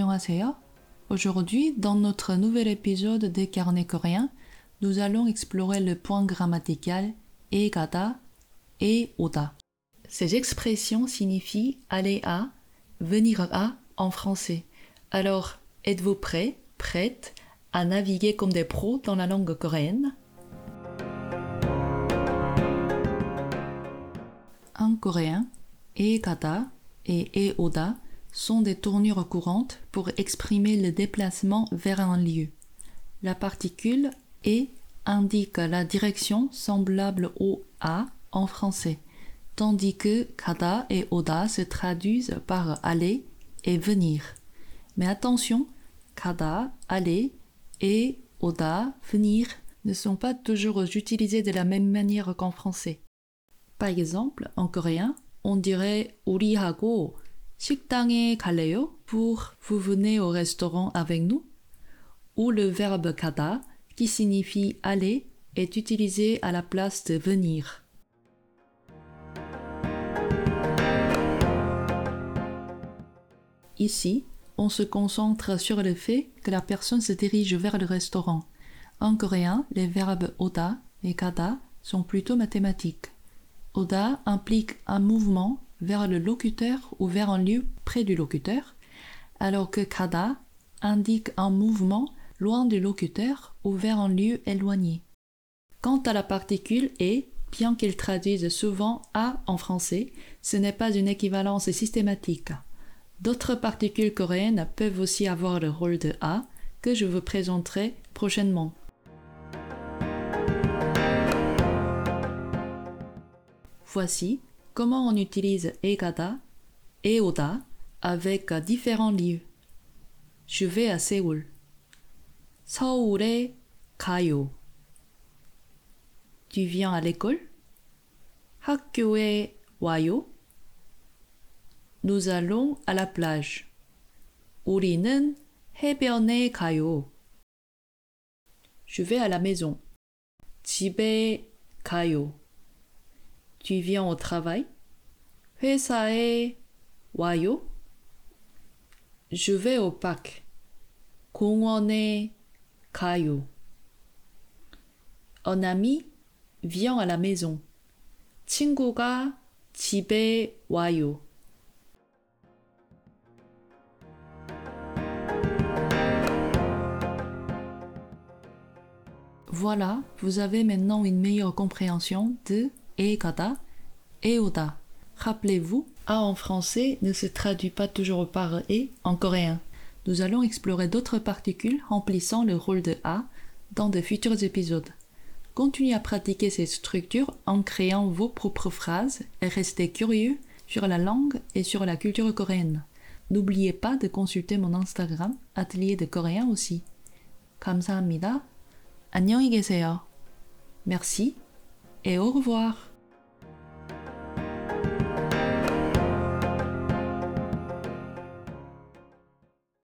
안녕하세요. Aujourd'hui, dans notre nouvel épisode des carnets coréens, nous allons explorer le point grammatical egada et oda. Ces expressions signifient aller à, venir à en français. Alors, êtes-vous prêt, prête à naviguer comme des pros dans la langue coréenne En coréen, egada et eoda sont des tournures courantes pour exprimer le déplacement vers un lieu. La particule et indique la direction semblable au a en français, tandis que kada et oda se traduisent par aller et venir. Mais attention, kada, aller et oda, venir ne sont pas toujours utilisés de la même manière qu'en français. Par exemple, en coréen, on dirait urihago 식당에 갈래요 pour vous venez au restaurant avec nous ou le verbe kada qui signifie aller est utilisé à la place de venir. Ici, on se concentre sur le fait que la personne se dirige vers le restaurant. En coréen, les verbes oda et kada sont plutôt mathématiques. Oda implique un mouvement vers le locuteur ou vers un lieu près du locuteur, alors que kada indique un mouvement loin du locuteur ou vers un lieu éloigné. Quant à la particule et, bien qu'elle traduise souvent a en français, ce n'est pas une équivalence systématique. D'autres particules coréennes peuvent aussi avoir le rôle de a que je vous présenterai prochainement. Voici comment on utilise egada et oda avec différents lieux. Je vais à Séoul. 서울에 가요. Tu viens à l'école? 학교에 와요. Nous allons à la plage. 우리는 해변에 가요. Je vais à la maison. 집에 가요. Tu viens au travail? 회사에 와요. Je vais au parc. 공원에 가요. Un ami vient à la maison. 친구가 집에 와요. Voilà, vous avez maintenant une meilleure compréhension de egada et oda. Rappelez-vous, a en français ne se traduit pas toujours par e en coréen. Nous allons explorer d'autres particules remplissant le rôle de a dans de futurs épisodes. Continuez à pratiquer ces structures en créant vos propres phrases et restez curieux sur la langue et sur la culture coréenne. N'oubliez pas de consulter mon Instagram, atelier de coréen aussi. 감사합니다. 안녕히 계세요. Merci et au revoir.